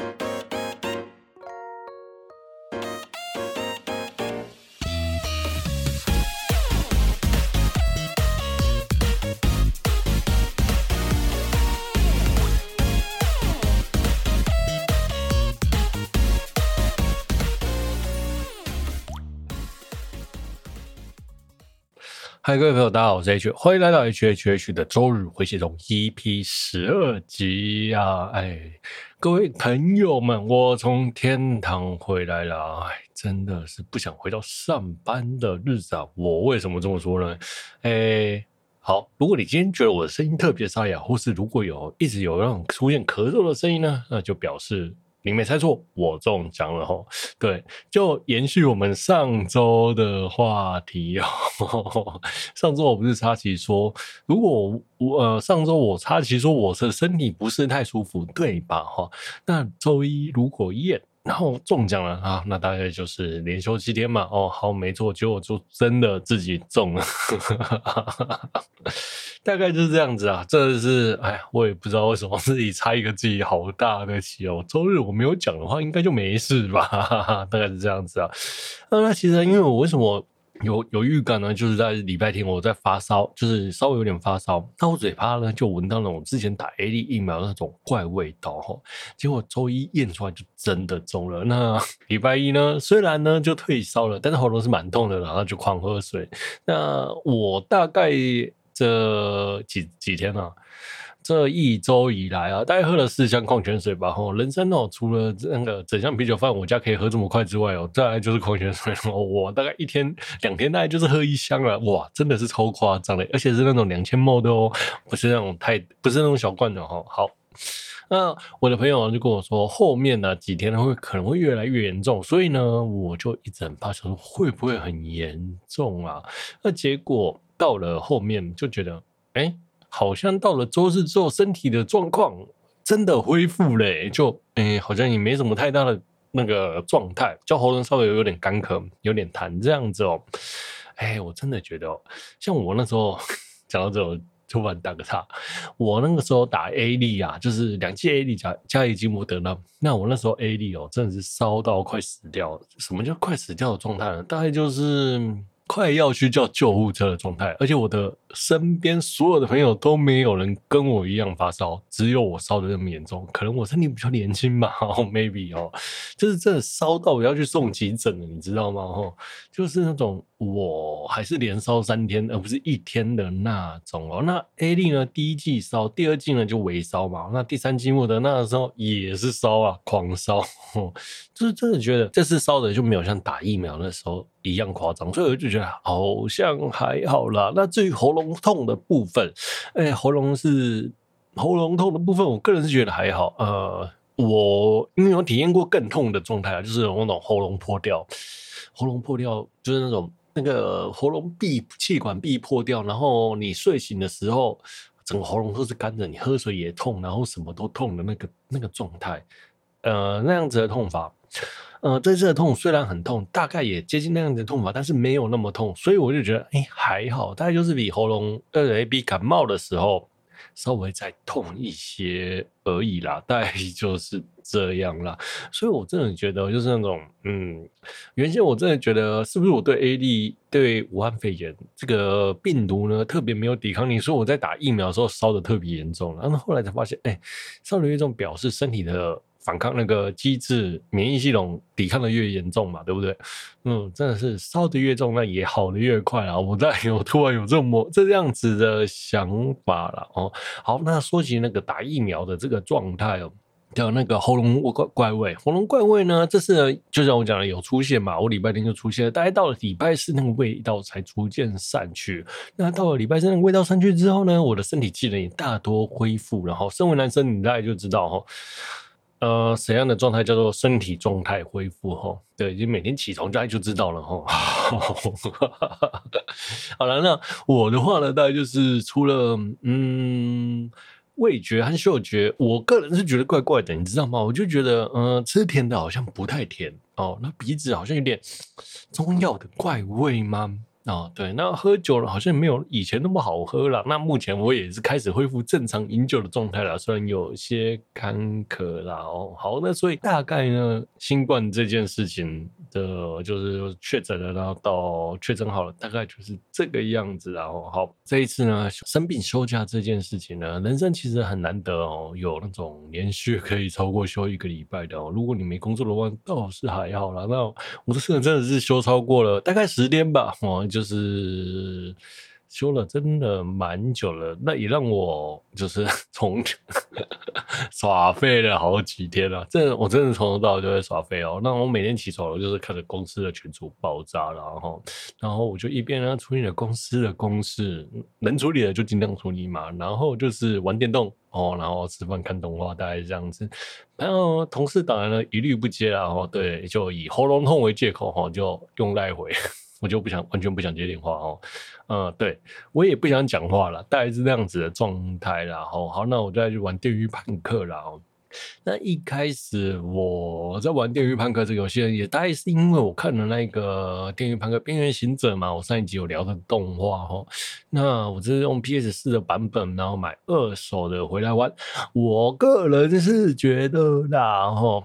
ん?嗨，各位朋友，大家好，我是 H，欢迎来到 HHH 的周日回血中 EP 十二集呀、啊！哎，各位朋友们，我从天堂回来了，哎，真的是不想回到上班的日子啊！我为什么这么说呢？哎，好，如果你今天觉得我的声音特别沙哑，或是如果有一直有那种出现咳嗽的声音呢，那就表示。你没猜错，我中奖了吼！对，就延续我们上周的话题哦。上周我不是插旗说，如果我呃上周我插旗说我的身体不是太舒服，对吧？哈，那周一如果验。然后中奖了啊，那大概就是连休七天嘛。哦，好，没错，结果就真的自己中了，大概就是这样子啊。这是哎，我也不知道为什么自己猜一个自己好大的气哦。周日我没有讲的话，应该就没事吧？大概是这样子啊。那其实因为我为什么？有有预感呢，就是在礼拜天我在发烧，就是稍微有点发烧，那我嘴巴呢就闻到了我之前打 A D 疫苗那种怪味道哈，结果周一验出来就真的中了。那 礼拜一呢，虽然呢就退烧了，但是喉咙是蛮痛的，然后就狂喝水。那我大概这几几天呢、啊？这一周以来啊，大概喝了四箱矿泉水吧。吼，人生哦，除了那个整箱啤酒放我家可以喝这么快之外哦，再来就是矿泉水哦。我大概一天两天大概就是喝一箱了，哇，真的是超夸张的，而且是那种两千 ml 的哦，不是那种太不是那种小罐的哈。好，那我的朋友就跟我说，后面呢几天呢会可能会越来越严重，所以呢我就一直很怕，说会不会很严重啊？那结果到了后面就觉得，哎。好像到了周日之后，身体的状况真的恢复了，欸，就诶、好像也没什么太大的那个状态，就喉咙稍微有点干咳，有点痰这样子哦。哎、我真的觉得哦，像我那时候 讲到这种，突然打个岔，我那个时候打 A 粒啊，就是两剂 A 粒加加一剂莫德纳，那我那时候 A 粒哦，真的是烧到快死掉，什么叫快死掉的状态呢？大概就是。快要去叫救护车的状态，而且我的身边所有的朋友都没有人跟我一样发烧，只有我烧的那么严重。可能我身体比较年轻吧，maybe 哦，就是真的烧到我要去送急诊了，你知道吗？哦，就是那种。我还是连烧三天，而不是一天的那种哦。那 A 粒呢？第一季烧，第二季呢就微烧嘛。那第三季末的那时候也是烧啊，狂烧，是真的觉得这次烧的就没有像打疫苗那时候一样夸张，所以我就觉得好像还好啦。那至于喉咙痛的部分，哎、喉咙是喉咙痛的部分，我个人是觉得还好。呃，我因为有体验过更痛的状态啊，就是那种喉咙破掉，喉咙破掉就是那种。那个喉咙壁气管壁破掉，然后你睡醒的时候，整个喉咙都是干的，你喝水也痛，然后什么都痛的那个那个状态，呃，那样子的痛法，呃，这次的痛虽然很痛，大概也接近那样子的痛法，但是没有那么痛，所以我就觉得，哎，还好，大概就是比喉咙呃 A B 感冒的时候。稍微再痛一些而已啦，大概 就是这样啦。所以我真的觉得，就是那种，嗯，原先我真的觉得，是不是我对 A D 对武汉肺炎这个病毒呢特别没有抵抗力，所以我在打疫苗的时候烧的特别严重。然后后来才发现，哎、欸，烧的一种表示身体的。反抗那个机制，免疫系统抵抗的越严重嘛，对不对？嗯，真的是烧的越重，那也好的越快啊！我在有突然有这么这样子的想法了哦。好，那说起那个打疫苗的这个状态哦，叫那个喉咙怪怪味，喉咙怪味呢，这是就像我讲的有出现嘛，我礼拜天就出现了，大概到了礼拜四那个味道才逐渐散去。那到了礼拜三那个味道散去之后呢，我的身体机能也大多恢复。然后，身为男生，你大概就知道哈。呃，怎样的状态叫做身体状态恢复？哈，对，就每天起床大概就知道了。哈，好了，那我的话呢，大概就是除了嗯味觉和嗅觉，我个人是觉得怪怪的，你知道吗？我就觉得，呃，吃甜的好像不太甜哦，那鼻子好像有点中药的怪味吗？哦，对，那喝酒了好像没有以前那么好喝了。那目前我也是开始恢复正常饮酒的状态了，虽然有些坎坷啦。哦，好，那所以大概呢，新冠这件事情的，就是确诊了，然后到确诊好了，大概就是这个样子。然后好，这一次呢，生病休假这件事情呢，人生其实很难得哦，有那种连续可以超过休一个礼拜的哦。如果你没工作的话，倒是还好啦。那我这次真的是休超过了，大概十天吧，哦。就就是修了，真的蛮久了。那也让我就是 从耍废了好几天了。这我真的从头到尾就在耍废哦。那我每天起床，我就是看着公司的群组爆炸，然后，然后我就一边呢处理了公司的公事，能处理的就尽量处理嘛。然后就是玩电动哦，然后吃饭看动画，大概是这样子。然后同事当然了一律不接了哦，对，就以喉咙痛为借口哈，就用赖回。我就不想完全不想接电话哦，嗯，对我也不想讲话了，大概是这样子的状态啦。好，好，那我就再去玩《电驭叛客》啦。哦，那一开始我在玩《电驭叛客》这个游戏，也大概是因为我看了那个《电驭叛客：边缘行者》嘛，我上一集有聊的动画哦。那我这是用 PS 四的版本，然后买二手的回来玩。我个人是觉得啦，哈。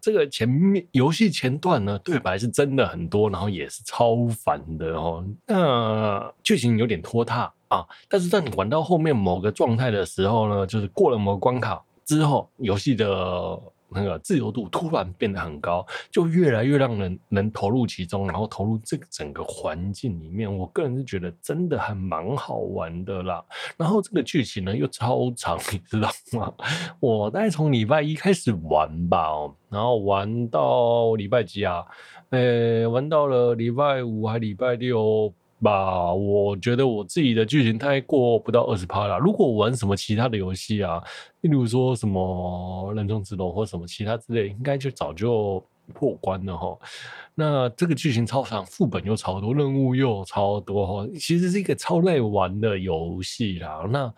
这个前面游戏前段呢，对白是真的很多，然后也是超烦的哦。那剧情有点拖沓啊，但是在你玩到后面某个状态的时候呢，就是过了某个关卡之后，游戏的。那个自由度突然变得很高，就越来越让人能投入其中，然后投入这个整个环境里面。我个人是觉得真的还蛮好玩的啦。然后这个剧情呢又超长，你知道吗？我大概从礼拜一开始玩吧，然后玩到礼拜几啊？呃，玩到了礼拜五还礼拜六。吧，我觉得我自己的剧情太过不到二十趴了。如果玩什么其他的游戏啊，例如说什么人中之龙或什么其他之类，应该就早就破关了哈。那这个剧情超长，副本又超多，任务又超多哈，其实是一个超耐玩的游戏啦。那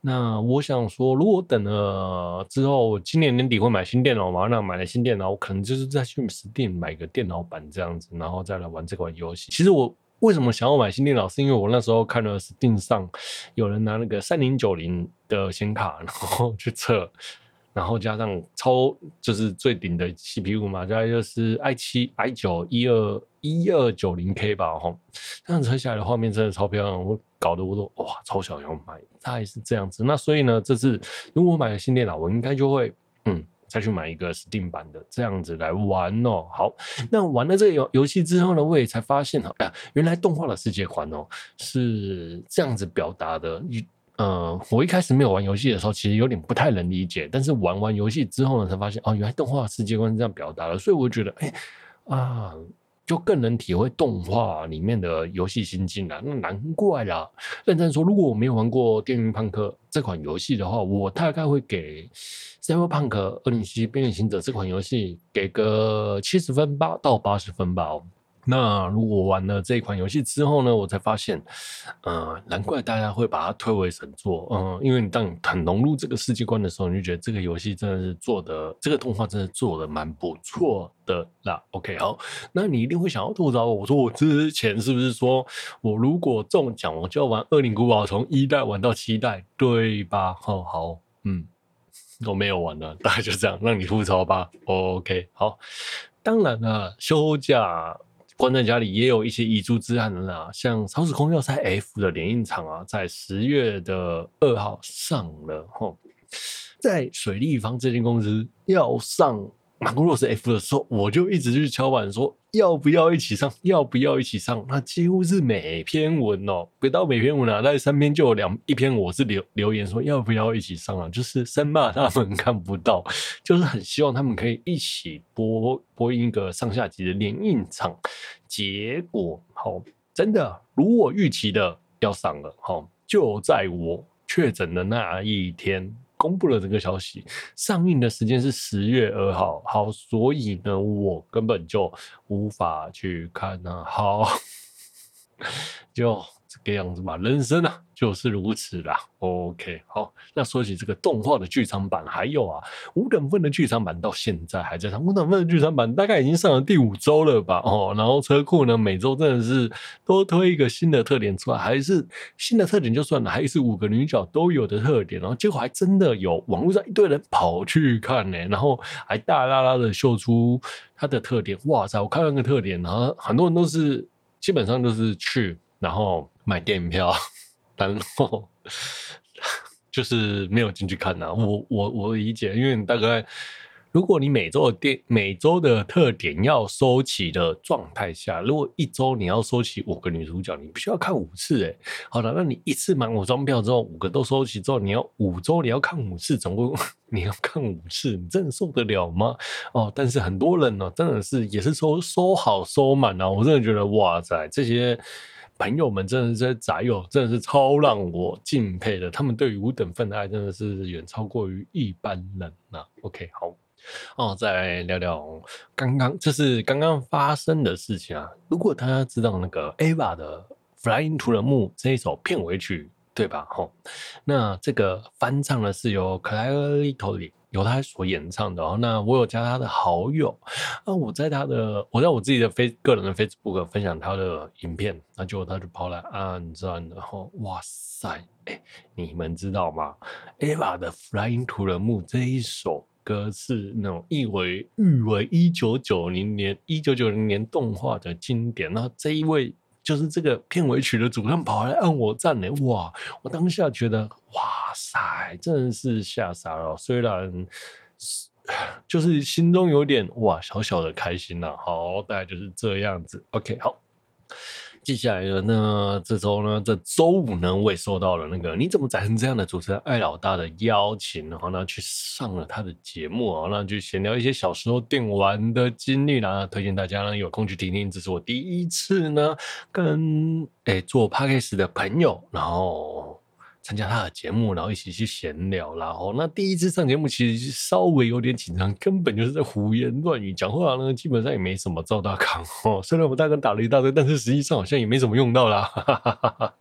那我想说，如果等了之后，今年年底会买新电脑嘛？那买了新电脑，我可能就是再去 Steam 买个电脑版这样子，然后再来玩这款游戏。其实我。为什么想要买新电脑？是因为我那时候看了 Steam 上有人拿那个三零九零的显卡，然后去测，然后加上超就是最顶的 CPU 嘛，大概就是 i 七 i 九一二一二九零 K 吧，吼，这样测下来的画面真的超漂亮，我搞得我都哇超想要买，大概是这样子。那所以呢，这次如果我买了新电脑，我应该就会嗯。再去买一个 Steam 版的这样子来玩哦。好，那玩了这个游游戏之后呢，我也才发现哈，原来动画的世界观哦是这样子表达的。呃，我一开始没有玩游戏的时候，其实有点不太能理解。但是玩完游戏之后呢，才发现哦，原来动画世界观是这样表达的。所以我觉得，哎啊。就更能体会动画里面的游戏心境了。那难怪啦。认真说，如果我没有玩过《电驭叛客》这款游戏的话，我大概会给《Cyberpunk 2077：边缘行者》这款游戏给个七十分吧到八十分吧。那如果玩了这款游戏之后呢，我才发现，呃，难怪大家会把它推为神作，嗯、呃，因为你当你很融入这个世界观的时候，你就觉得这个游戏真的是做的，这个动画真的做的蛮不错的啦。OK，好，那你一定会想要吐槽我，我说我之前是不是说我如果中奖，我就要玩《恶灵古堡》从一代玩到七代，对吧？好好，嗯，我没有玩了，大概就这样，让你吐槽吧。OK，好，当然了，休假。关在家里也有一些遗珠之憾的啦，像《超时空要塞 F》的联映场啊，在十月的二号上了吼，在水立方这间公司要上。马库洛斯 F 的时候，我就一直去敲板说要不要一起上，要不要一起上？那几乎是每篇文哦，不到每篇文啊，那三篇就有两一篇我是留留言说要不要一起上啊，就是生怕他们看不到，就是很希望他们可以一起播播一个上下集的联映场。结果好，真的如我预期的要上了，好，就在我确诊的那一天。公布了这个消息，上映的时间是十月二号。好，所以呢，我根本就无法去看呢、啊。好，就这个样子嘛，人生啊就是如此啦。OK，好，那说起这个动画的剧场版，还有啊，五等分的剧场版到现在还在上，五等分的剧场版大概已经上了第五周了吧？哦，然后车库呢，每周真的是都推一个新的特点出来，还是新的特点就算了，还是五个女角都有的特点，然后结果还真的有网络上一堆人跑去看呢，然后还大啦啦的秀出它的特点，哇塞！我看那个特点，然后很多人都是基本上都是去。然后买电影票，然后就是没有进去看呐、我我我理解，因为大概如果你每周的电每周的特点要收齐的状态下，如果一周你要收齐五个女主角，你必须要看五次哎。好了，那你一次买五张票之后，五个都收齐之后，你要五周你要看五次，总共 你要看五次，你真的受得了吗？哦，但是很多人呢、哦，真的是也是收收好收满啊。我真的觉得哇塞，这些。朋友们真的是这些宅友，真的是超让我敬佩的。他们对于五等分的爱真的是远超过于一般人呐、啊。OK，好哦，再来聊聊刚刚这是刚刚发生的事情啊。如果大家知道那个 Eva 的《Flying to the Moon》这一首片尾曲，对吧？吼，那这个翻唱的是由 Claire Little 由他所演唱的哦，那我有加他的好友，那，我在他的，我在我自己的非个人的 Facebook 分享他的影片，那就他就跑来按赞，然后哇塞，哎、你们知道吗？Eva 的《Flying to the Moon》这一首歌是那种誉为誉为一九九零年一九九零年动画的经典，那这一位。就是这个片尾曲的主唱跑来按我赞呢，哇！我当下觉得，哇塞，真的是吓傻了。虽然就是心中有点哇小小的开心呐。好，大概就是这样子。OK，好。接下来呢，那这周呢，这周五呢，我也收到了那个你怎么长成这样的主持人艾老大的邀请，然后呢去上了他的节目啊，那就闲聊一些小时候电玩的经历啦，推荐大家呢有空去听听。这是我第一次呢跟诶、做 Podcast 的朋友，然后。参加他的节目，然后一起去闲聊，然后那第一次上节目其实稍微有点紧张，根本就是在胡言乱语，讲话呢基本上也没什么赵大康哦。虽然我大概打了一大堆，但是实际上好像也没什么用到啦。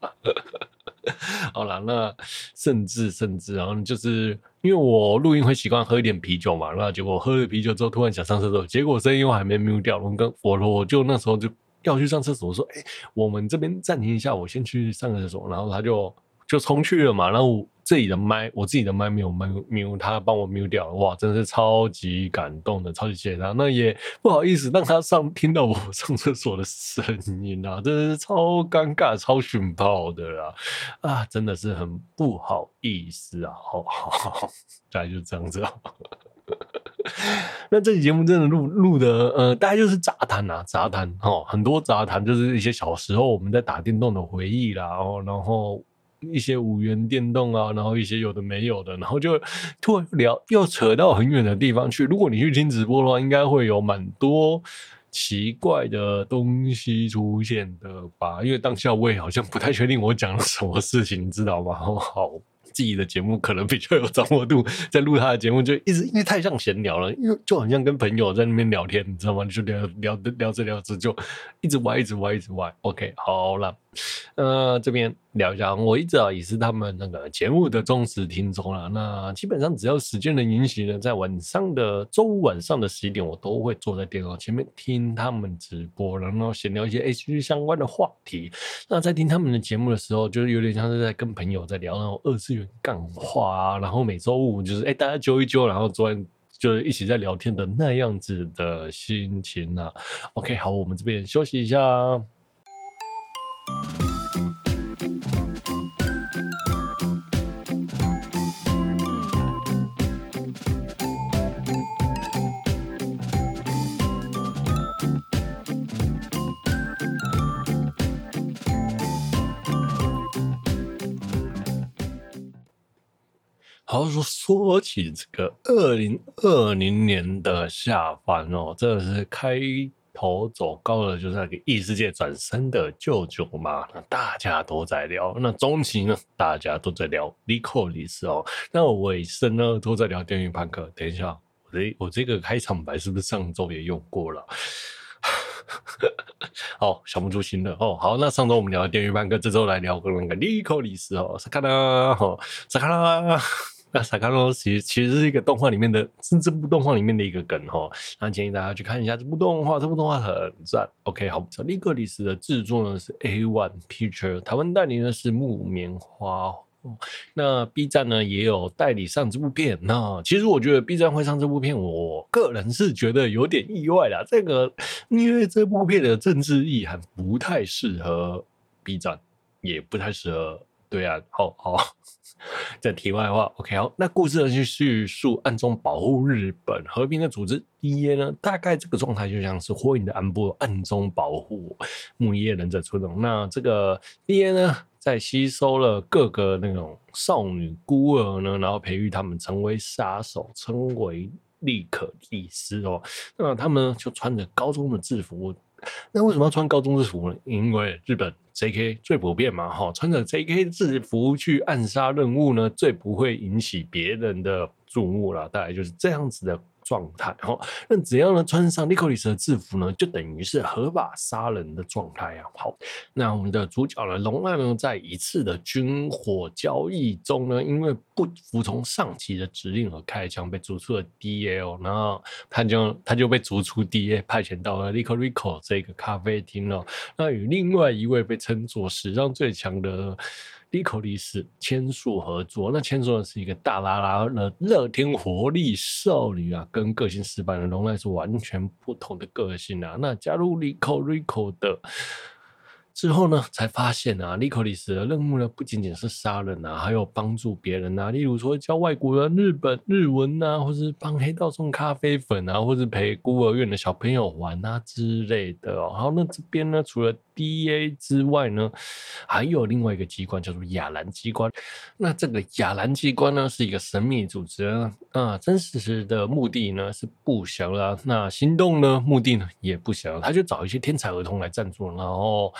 好啦，那甚至甚至然后就是因为我录音会习惯喝一点啤酒嘛，那结果喝了啤酒之后突然想上厕所，结果声音又还没 mute 掉，我跟我我就那时候就要去上厕所，我说哎、我们这边暂停一下，我先去上个厕所，然后他就。就冲去了嘛，然后我自己的麦，我自己的麦没有麦 m 他帮我 m 掉了，哇，真的是超级感动的，超级谢谢他。那也不好意思让他上听到我上厕所的声音啊，真的是超尴尬、超逊爆的啦，啊，真的是很不好意思啊，好好好，大概就这样子啊。那这期节目真的录录的，呃，大概就是杂谈啊，杂谈哦，很多杂谈，就是一些小时候我们在打电动的回忆啦，哦，然后。一些五元电动啊，然后一些有的没有的，然后就突然聊又扯到很远的地方去。如果你去听直播的话，应该会有蛮多奇怪的东西出现的吧？因为当下我也好像不太确定我讲了什么事情，你知道吗？好。自己的节目可能比较有掌握度，在录他的节目就一直因为太像闲聊了，因为就好像跟朋友在那边聊天，你知道吗？就聊聊聊着聊着就一直歪，一直歪，一直歪。OK，好了，呃，这边聊一下，我一直啊也是他们那个节目的忠实听众了。那基本上只要时间的允许呢，在晚上的周五晚上的十一点，我都会坐在电脑前面听他们直播，然后闲聊一些 HG 相关的话题。那在听他们的节目的时候，就是有点像是在跟朋友在聊那种二次元。干话啊，然后每周五就是哎、大家揪一揪，然后昨天就是一起在聊天的那样子的心情啊。OK，好，我们这边休息一下。好说说起这个二零二零年的下凡哦，真的是开头走高了，就是那个异世界转身的舅舅嘛，那大家都在聊。那中期呢，大家都在聊 Lycoris 哦，那尾声呢都在聊电驭叛客。等一下，我这我这个开场白是不是上周也用过了？哦，想不出新的哦。好，那上周我们聊的电驭叛客，这周来聊个那个莉可莉丝哦，萨卡拉，哈，萨卡拉。那萨卡罗其实其实是一个动画里面的，是这部动画里面的一个梗哈。那建议大家去看一下这部动画，这部动画很赞。OK，好，莉可莉丝的制作呢是 A One Picture，台湾代理呢是木棉花。那 B 站呢也有代理上这部片。那其实我觉得 B 站会上这部片，我个人是觉得有点意外啦。这个因为这部片的政治意涵不太适合 B 站，也不太适合。对啊，好好。这题外话，OK，好，那故事呢去叙述暗中保护日本和平的组织 DA 呢，大概这个状态就像是火影的安部暗中保护木叶忍者出动。那这个 DA 呢，在吸收了各个那种少女孤儿呢，然后培育他们成为杀手，称为莉可莉丝哦。那他们就穿着高中的制服。那为什么要穿高中制服呢？因为日本 JK 最普遍嘛，哈，穿着 JK 制服去暗杀任务呢，最不会引起别人的注目了。大概就是这样子的。状态，好，那只要呢穿上莉可莉丝的制服呢，就等于是合法杀人的状态啊。好，那我们的主角呢，龙濑呢，在一次的军火交易中呢，因为不服从上级的指令而开枪，被逐出了 D L，然后他就他就被逐出 DA，派遣到了 Rico 这个咖啡厅了。那与另外一位被称作史上最强的。莉可莉丝千树合作，那千树呢是一个大拉拉的乐天活力少女啊，跟个性死板的龙濑是完全不同的个性啊。那加入 Rico Rico 的。之后呢，才发现啊，莉可莉丝的任务呢，不仅仅是杀人啊，还有帮助别人啊，例如说教外国人日本日文啊，或是帮黑道送咖啡粉啊，或是陪孤儿院的小朋友玩啊之类的哦。好，那这边呢，除了 DA 之外呢，还有另外一个机关叫做亚兰机关。那这个亚兰机关呢，是一个神秘组织啊，啊，真实的目的呢是不详啦。那行动呢，目的呢也不详，他就找一些天才儿童来赞助，然后。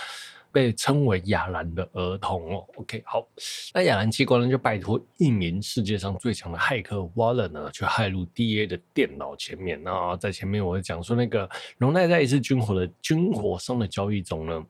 被称为亚兰的儿童哦，OK，好，那亚兰机关呢就拜托一名世界上最强的骇客 Wallen 呢，去骇入 DA 的电脑前面。那在前面我讲说，那个龙濑在一次军火的军火商的交易中呢，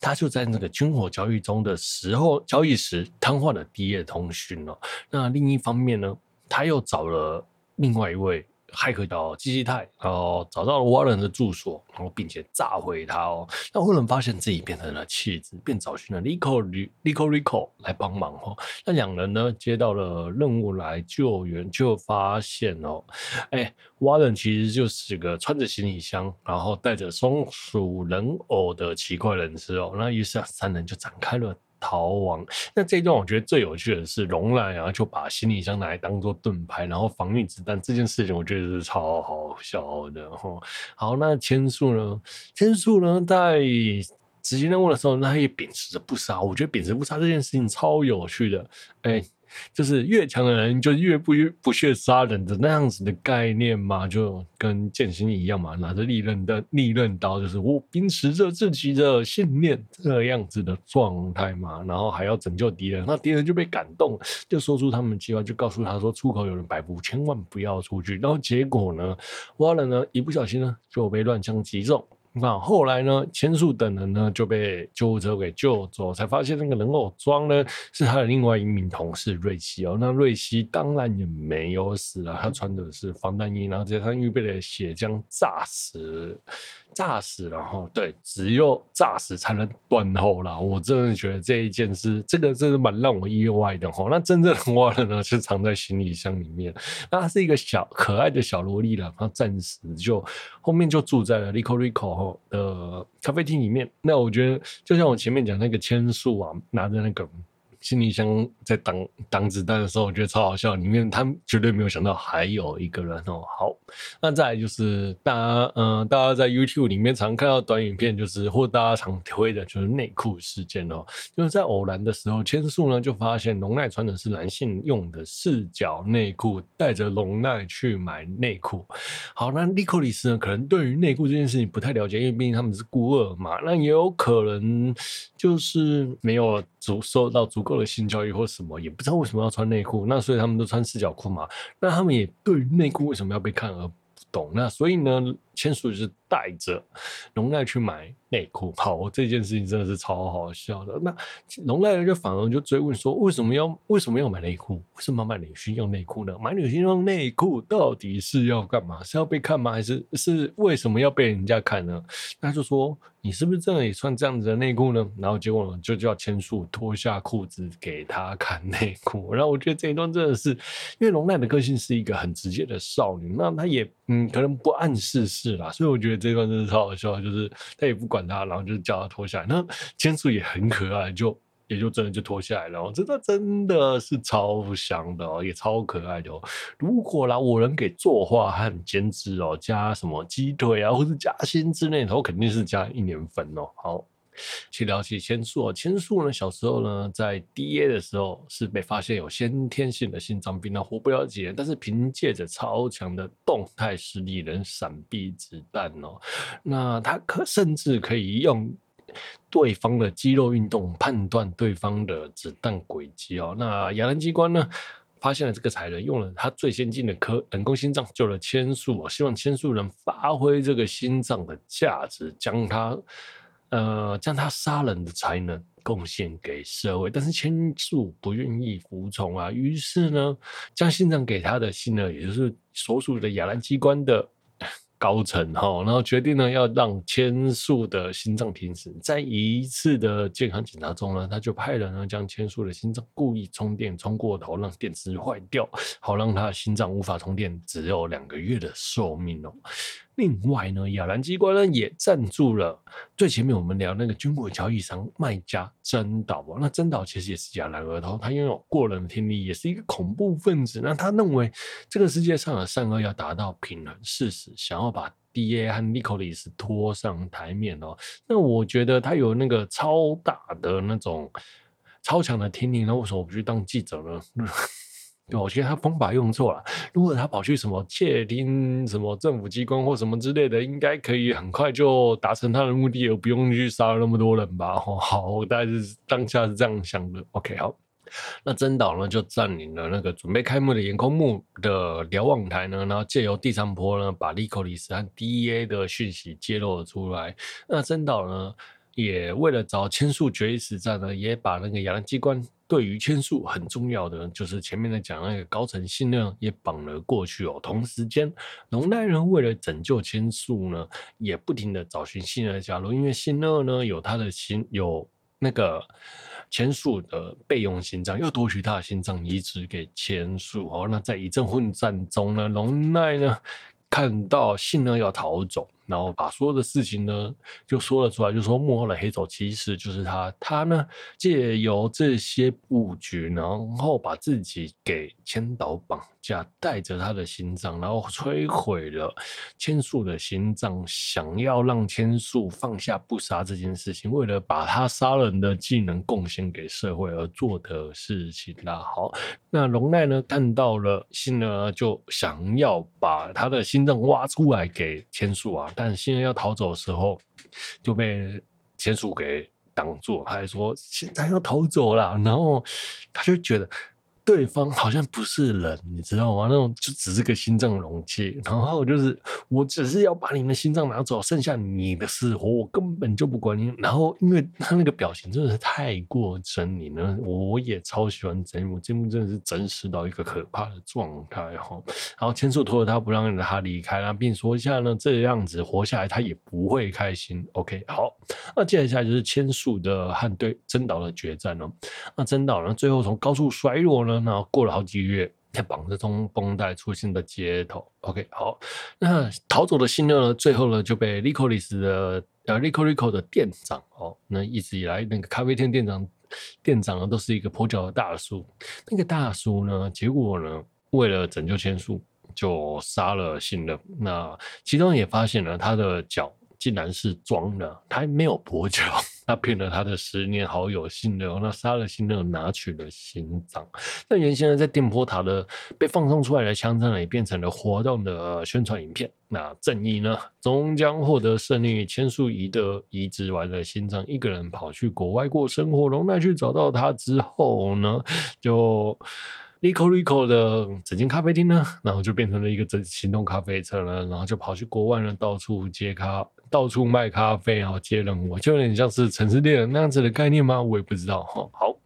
他就在那个军火交易中的时候交易时瘫痪了 DA 通讯哦。那另一方面呢，他又找了另外一位。骇客到基基泰，然后找到了沃伦的住所，然后并且炸毁他哦。那沃伦发现自己变成了弃子，便找寻了莉可莉莉可莉可来帮忙哦。那两人呢接到了任务来救援，就发现哦，哎，沃伦其实就是个穿着行李箱，然后带着松鼠人偶的奇怪人士哦。那于是三人就展开了。逃亡。那这一段我觉得最有趣的是龙懒然后，就把行李箱拿来当做盾牌，然后防御子弹这件事情，我觉得是超好笑的哈。好，那千树呢？千树呢，在执行任务的时候，那他也秉持着不杀。我觉得秉持不杀这件事情超有趣的，哎。就是越强的人就越不越不屑杀人的那样子的概念嘛，就跟剑心一样嘛，拿着利刃的利刃刀，就是我秉持着自己的信念这样子的状态嘛，然后还要拯救敌人，那敌人就被感动，就说出他们计划，就告诉他说出口有人摆布，千万不要出去。然后结果呢，挖了呢一不小心呢就被乱枪击中。那后来呢，千树等人呢就被救护车给救走，才发现那个人偶装呢是他的另外一名同事瑞希哦。那瑞希当然也没有死啊，他穿的是防弹衣，然后加上预备的血浆炸死。炸死了哈，对，只有炸死才能断后啦。我真的觉得这一件事，这个真的蛮让我意外的哈。那真正的话呢，是藏在行李箱里面。那他是一个小可爱的小萝莉了，他暂时就后面就住在了 Rico Rico 的咖啡厅里面。那我觉得，就像我前面讲那个千树啊，拿着那个。行李箱在挡挡子弹的时候，我觉得超好笑。里面他们绝对没有想到还有一个人哦。好，那再来就是大家，嗯、大家在 YouTube 里面常看到短影片，就是或大家常推的就是内裤事件哦。就是在偶然的时候，千树呢就发现龙奈穿的是男性用的四角内裤，带着龙奈去买内裤。好，那莉可莉丝呢，可能对于内裤这件事情不太了解，因为毕竟他们是孤儿嘛。那也有可能就是没有足收到足够。性教育或什么也不知道为什么要穿内裤，那所以他们都穿四角裤嘛。那他们也对于内裤为什么要被看而不懂。那所以呢，千树就是带着龙奈去买内裤。好，这件事情真的是超好笑的。那龙奈就反而就追问说，为什么要为什么要买内裤？为什么要买女性用内裤呢？买女性用内裤到底是要干嘛？是要被看吗？还是是为什么要被人家看呢？他就说。你是不是真的也穿这样子的内裤呢？然后结果，就叫千树脱下裤子给他看内裤。然后我觉得这一段真的是，因为龙奈的个性是一个很直接的少女，那她也嗯可能不谙世是啦，所以我觉得这段真的超好笑，就是他也不管他，然后就叫他脱下来。那千树也很可爱，就。也就真的就脱下来了，我真的真的是超香的哦，也超可爱的哦。如果啦，我能给作画和剪纸哦加什么鸡腿啊，或是加心之类的，我肯定是加一年份哦。好，去聊起千树哦，千树呢小时候呢在 DA 的时候是被发现有先天性的心脏病，那活不了几年，但是凭借着超强的动态视力能闪避子弹哦，那他可甚至可以用。对方的肌肉运动判断对方的子弹轨迹哦，那亚兰机关呢发现了这个才能，用了他最先进的科人工心脏救了千树哦，希望千树能发挥这个心脏的价值，将他呃将他杀人的才能贡献给社会，但是千树不愿意服从啊，于是呢将心脏给他的信呢，也就是所属的亚兰机关的。高层哈，然后决定呢要让千树的心脏停止。在一次的健康检查中呢，他就派人呢将千树的心脏故意充电充过头，让电池坏掉，好让他的心脏无法充电，只有两个月的寿命哦。另外呢，亚兰机关呢也赞助了最前面我们聊那个军火交易商卖家真岛哦。那真岛其实也是亚兰儿童，他拥有过人的听力，也是一个恐怖分子。那他认为这个世界上的善恶要达到平衡事实，想要把 DA 和 Nicolis 拖上台面哦。那我觉得他有那个超大的那种超强的听力，那为什么我不去当记者呢？对我觉得他方法用错了。如果他跑去什么窃听什么政府机关或什么之类的，应该可以很快就达成他的目的，而不用去杀了那么多人吧？哦，好，我大概是当下是这样想的。OK，好，那真岛呢就占领了那个准备开幕的岩空幕的瞭望台呢，然后借由第三波呢，把利寇里斯和 DEA 的讯息揭露了出来。那真岛呢，也为了找千树决一死战呢，也把那个亚兰机关。对于千树很重要的，就是前面的讲那个高层信任也绑了过去哦。同时间，龙奈人为了拯救千树呢，也不停的找寻信任加入，因为信任呢有他的心，有那个千树的备用心脏，又夺取他的心脏移植给千树哦。那在一阵混战中呢，龙奈呢看到信任要逃走。然后把所有的事情呢，就说了出来，就说幕后的黑手其实就是他。他呢，借由这些布局，然后把自己给千岛绑架，带着他的心脏，然后摧毁了千树的心脏，想要让千树放下不杀这件事情，为了把他杀人的技能贡献给社会而做的事情。那好，那龙奈呢，看到了信呢，就想要把他的心脏挖出来给千树啊。但新人要逃走的时候，就被田鼠给挡住。他还说现在要逃走了，然后他就觉得。对方好像不是人，你知道吗？那种就只是个心脏容器，然后就是我只是要把你的心脏拿走，剩下你的死活我根本就不管你。然后因为他那个表情真的是太过狰狞了，我也超喜欢这一幕，这幕真的是真实到一个可怕的状态哈。然后千树拖着他不让他离开，然后并说一下呢，这样子活下来他也不会开心。OK，好，那接下来就是千树的和对真岛的决战了。那真岛呢，最后从高处摔落呢。然后过了好几个月，才绑着中绷带出现在街头。OK，好，那逃走的信乐呢？最后呢就被 Licoris 的呃 Licorico 的店长哦，那一直以来那个咖啡店店长店长呢都是一个跛脚的大叔。那个大叔呢，结果呢为了拯救千树，就杀了信乐。那其中也发现了他的脚竟然是装的，他还没有跛脚。他骗了他的十年好友信乐，那杀了信乐，拿取了心脏。那原先呢，在电波塔的被放送出来的枪战呢，也变成了活动的宣传影片。那正义呢，终将获得胜利。千树移的移植完了心脏，一个人跑去国外过生活。龙奈去找到他之后呢，就。Lico Lico 的整间咖啡厅呢，然后就变成了一个整行动咖啡车了，然后就跑去国外呢，到处接咖，到处卖咖啡，然后接任务，就有点像是城市猎人那样子的概念吗？我也不知道哈。好。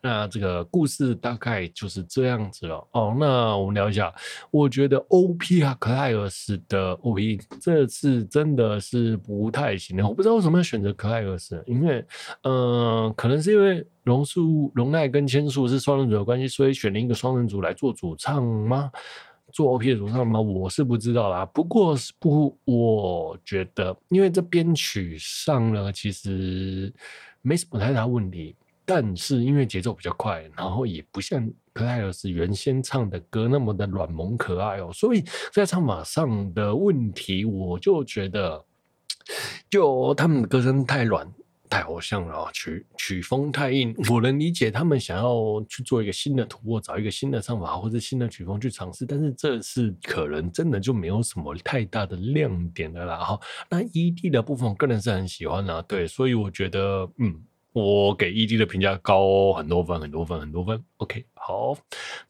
那这个故事大概就是这样子了哦。那我们聊一下，我觉得 OP 啊，克莱尔斯的 OP 这次真的是不太行的。我不知道为什么要选择克莱尔斯，因为嗯、可能是因为榕树、龙奈跟千树是双人组的关系，所以选了一个双人组来做主唱吗？做 OP 的主唱吗？我是不知道啦。不过是不，我觉得因为这编曲上呢，其实没什么太大问题。但是因为节奏比较快，然后也不像克莱尔斯原先唱的歌那么的软萌可爱哦，所以在唱法上的问题，我就觉得，就他们的歌声太软、太偶像了，曲曲风太硬。我能理解他们想要去做一个新的突破，找一个新的唱法或者新的曲风去尝试，但是这次可能真的就没有什么太大的亮点的啦。哈，那 ED 的部分，我个人是很喜欢啊，对，所以我觉得，嗯。我给 ED 的评价高很多分，很多分，很多分。OK，好，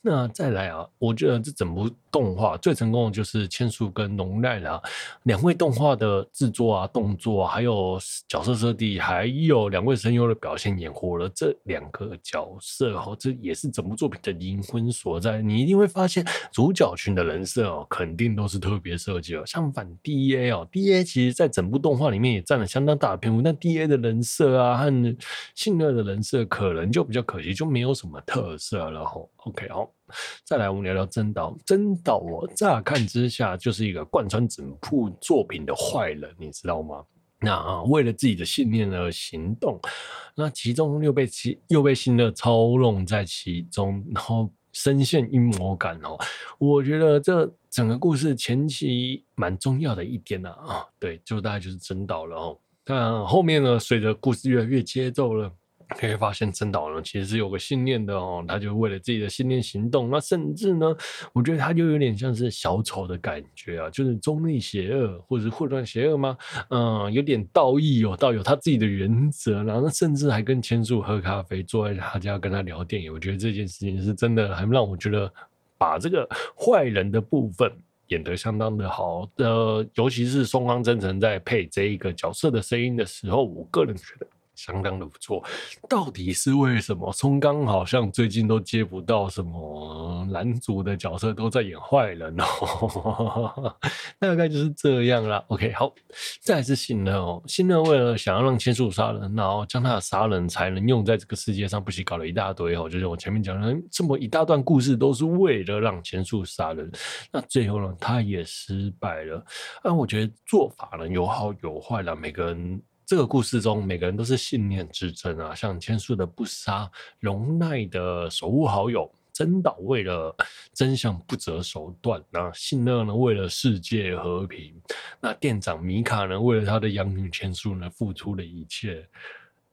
那再来啊，我觉得这整部动画最成功的就是千树跟龙奈啦，两位动画的制作啊、动作啊，还有角色设定，还有两位声优的表现，演活了这两个角色哦，这也是整部作品的灵魂所在。你一定会发现主角群的人设哦，肯定都是特别设计哦。相反，DA 哦，DA 其实在整部动画里面也占了相当大的篇幅，但 DA 的人设啊和信乐的人设可能就比较可惜，就没有什么特色了吼。OK，好，再来我们聊聊真岛。真岛我乍看之下就是一个贯穿整部作品的坏人，你知道吗？那啊，为了自己的信念而行动，那其中又被其又被新的操弄在其中，然后深陷阴谋感哦。我觉得这整个故事前期蛮重要的一点呢啊，对，就大概就是真岛了哦。但后面呢，随着故事越来越节奏了，可以发现真岛呢其实是有个信念的哦，他就为了自己的信念行动。那甚至呢，我觉得他就有点像是小丑的感觉啊，就是中立邪恶或者是混乱邪恶吗？嗯，有点道义有道，有他自己的原则，然后甚至还跟千树喝咖啡，坐在他家跟他聊电影。我觉得这件事情是真的，还让我觉得把这个坏人的部分。演得相当的好，呃，尤其是松冈真澄在配这一个角色的声音的时候，我个人觉得。相当的不错，到底是为什么？松冈好像最近都接不到什么男主的角色，都在演坏人哦，大概就是这样啦。OK，好，再来是信乐哦，信乐为了想要让千树杀人，然后将他的杀人才能用在这个世界上，不惜搞了一大堆哦，就是我前面讲的这么一大段故事，都是为了让千树杀人。那最后呢，他也失败了。那我觉得做法呢，有好有坏啦，每个人。这个故事中，每个人都是信念之争啊，像千树的不杀，龙奈的守护好友，真岛为了真相不择手段，那信乐呢，为了世界和平，那店长米卡呢，为了他的养女千树呢，付出了一切。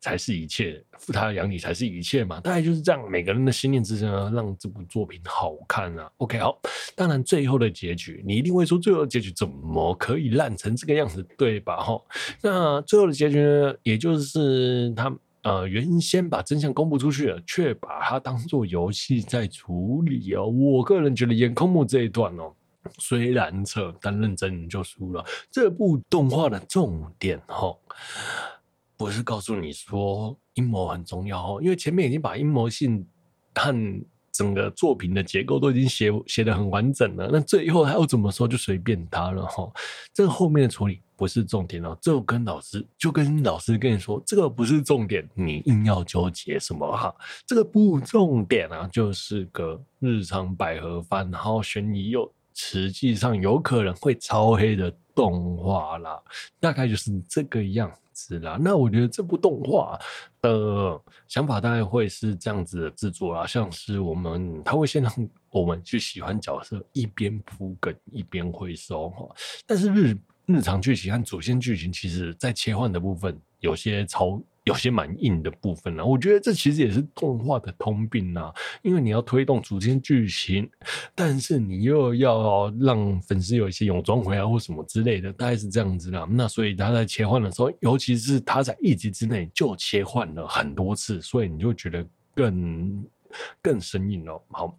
才是一切，付他养你才是一切嘛，大概就是这样。每个人的心念之争啊，让这部作品好看啊。OK，好，当然最后的结局，你一定会说，最后的结局怎么可以烂成这个样子，对吧？哈，那最后的结局呢，也就是他呃原先把真相公布出去了，却把它当做游戏在处理哦。我个人觉得演空木这一段哦，虽然扯，但认真你就输了。这部动画的重点哈。不是告诉你说阴谋很重要哦，因为前面已经把阴谋性和整个作品的结构都已经写写得很完整了，那最后还要怎么说就随便他了哈。这个后面的处理不是重点哦，就跟老师就跟老师跟你说，这个不是重点，你硬要纠结什么哈？这个不重点啊，就是个日常百合番，然后悬疑又实际上有可能会超黑的动画啦，大概就是这个样子。啦，那我觉得这部动画的想法大概会是这样子的制作啊，像是我们他会先让我们去喜欢角色，一边铺梗一边回收哈，但是日日常剧情和主线剧情，其实在切换的部分有些超。有些蛮硬的部分呢，我觉得这其实也是动画的通病呐，因为你要推动主线剧情，但是你又要让粉丝有一些泳装回来或什么之类的，大概是这样子啦。那所以他在切换的时候，尤其是他在一集之内就切换了很多次，所以你就觉得更更生硬了。好，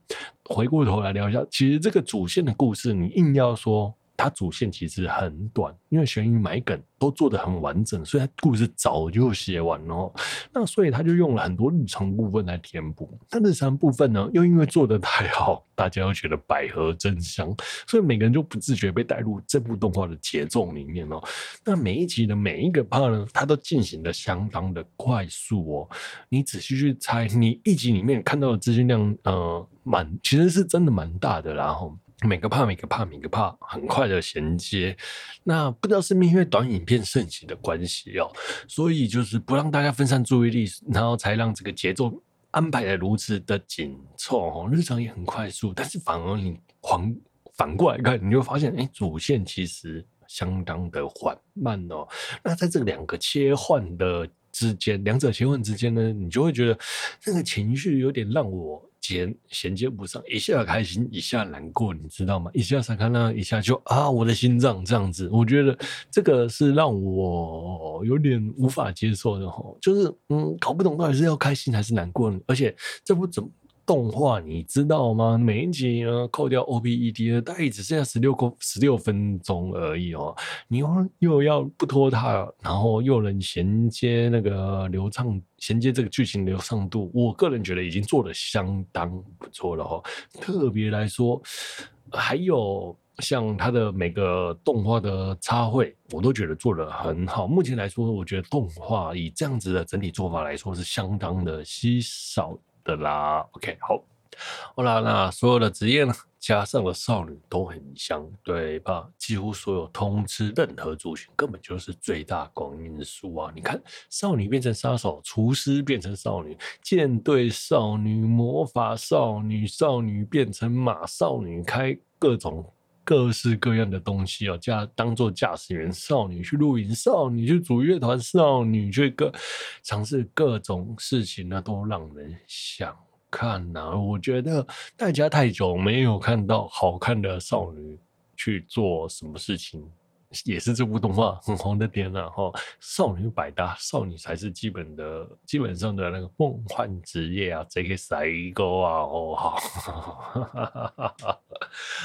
回过头来聊一下，其实这个主线的故事，你硬要说它主线其实很短，因为悬疑埋梗都做得很完整，所以它故事早就写完了。那所以他就用了很多日常部分来填补。但日常部分呢，又因为做得太好，大家又觉得百合真香，所以每个人就不自觉被带入这部动画的节奏里面哦。那每一集的每一个 part 呢，它都进行得相当的快速哦。你仔细去猜，你一集里面看到的资讯量，呃，蛮其实是真的蛮大的，然后。每个怕每个怕每个怕很快的衔接，那不知道是不是因为短影片盛行的关系哦，所以就是不让大家分散注意力，然后才让这个节奏安排的如此的紧凑哦。日常也很快速，但是反而你反反过来看，你就发现，哎，主线其实相当的缓慢哦。那在这两个切换的之间，两者切换之间呢，你就会觉得那个情绪有点让我。衔衔接不上，一下开心，一下难过，你知道吗？一下想看那，一下就啊，我的心脏这样子，我觉得这个是让我有点无法接受的哈，就是嗯，搞不懂到底是要开心还是难过，而且这不怎么？动画你知道吗？每一集呢，扣掉 O P E D 呢，大概只剩下十六个十六分钟而已哦。你又又要不拖沓，然后又能衔接那个流畅，衔接这个剧情流畅度，我个人觉得已经做得相当不错了哈。特别来说，还有像它的每个动画的插绘，我都觉得做得很好。目前来说，我觉得动画以这样子的整体做法来说，是相当的稀少的啦，OK，好，好啦，那所有的职业呢，加上了少女都很香，对吧？几乎所有通吃任何族群，根本就是最大公因数啊！你看，少女变成杀手，厨师变成少女，舰队少女，魔法少女，少女变成马少女，开各种各式各样的东西哦，驾当做驾驶员少女去露营，少女去组乐团，少女去各尝试各种事情呢，都让人想看呐、啊。我觉得大家太久没有看到好看的少女去做什么事情。也是这部动画很红的点了哈，少女百搭，少女才是基本的，基本上的那个梦幻职业啊，这个赛狗啊，哦 好，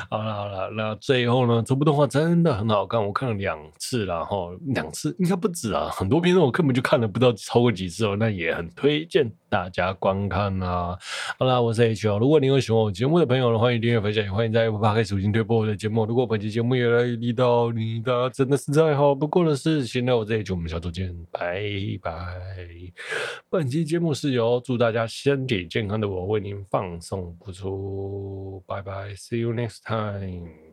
好了好了，那最后呢，这部动画真的很好看，我看了两次了哈，两次应该不止啊，很多片段我根本就看了不知道超过几次哦，那也很推荐大家观看啊。好了，我是 H 哦，如果你有喜欢我节目的朋友呢，欢迎订阅分享，也欢迎在 Apple Podcast 五星推播我的节目。如果本期节目也来到你的。真的是再好不过的事情了。我这里就我们下周见，拜拜。本期节目是由祝大家身体健康的我为您放送播出，拜拜，See you next time。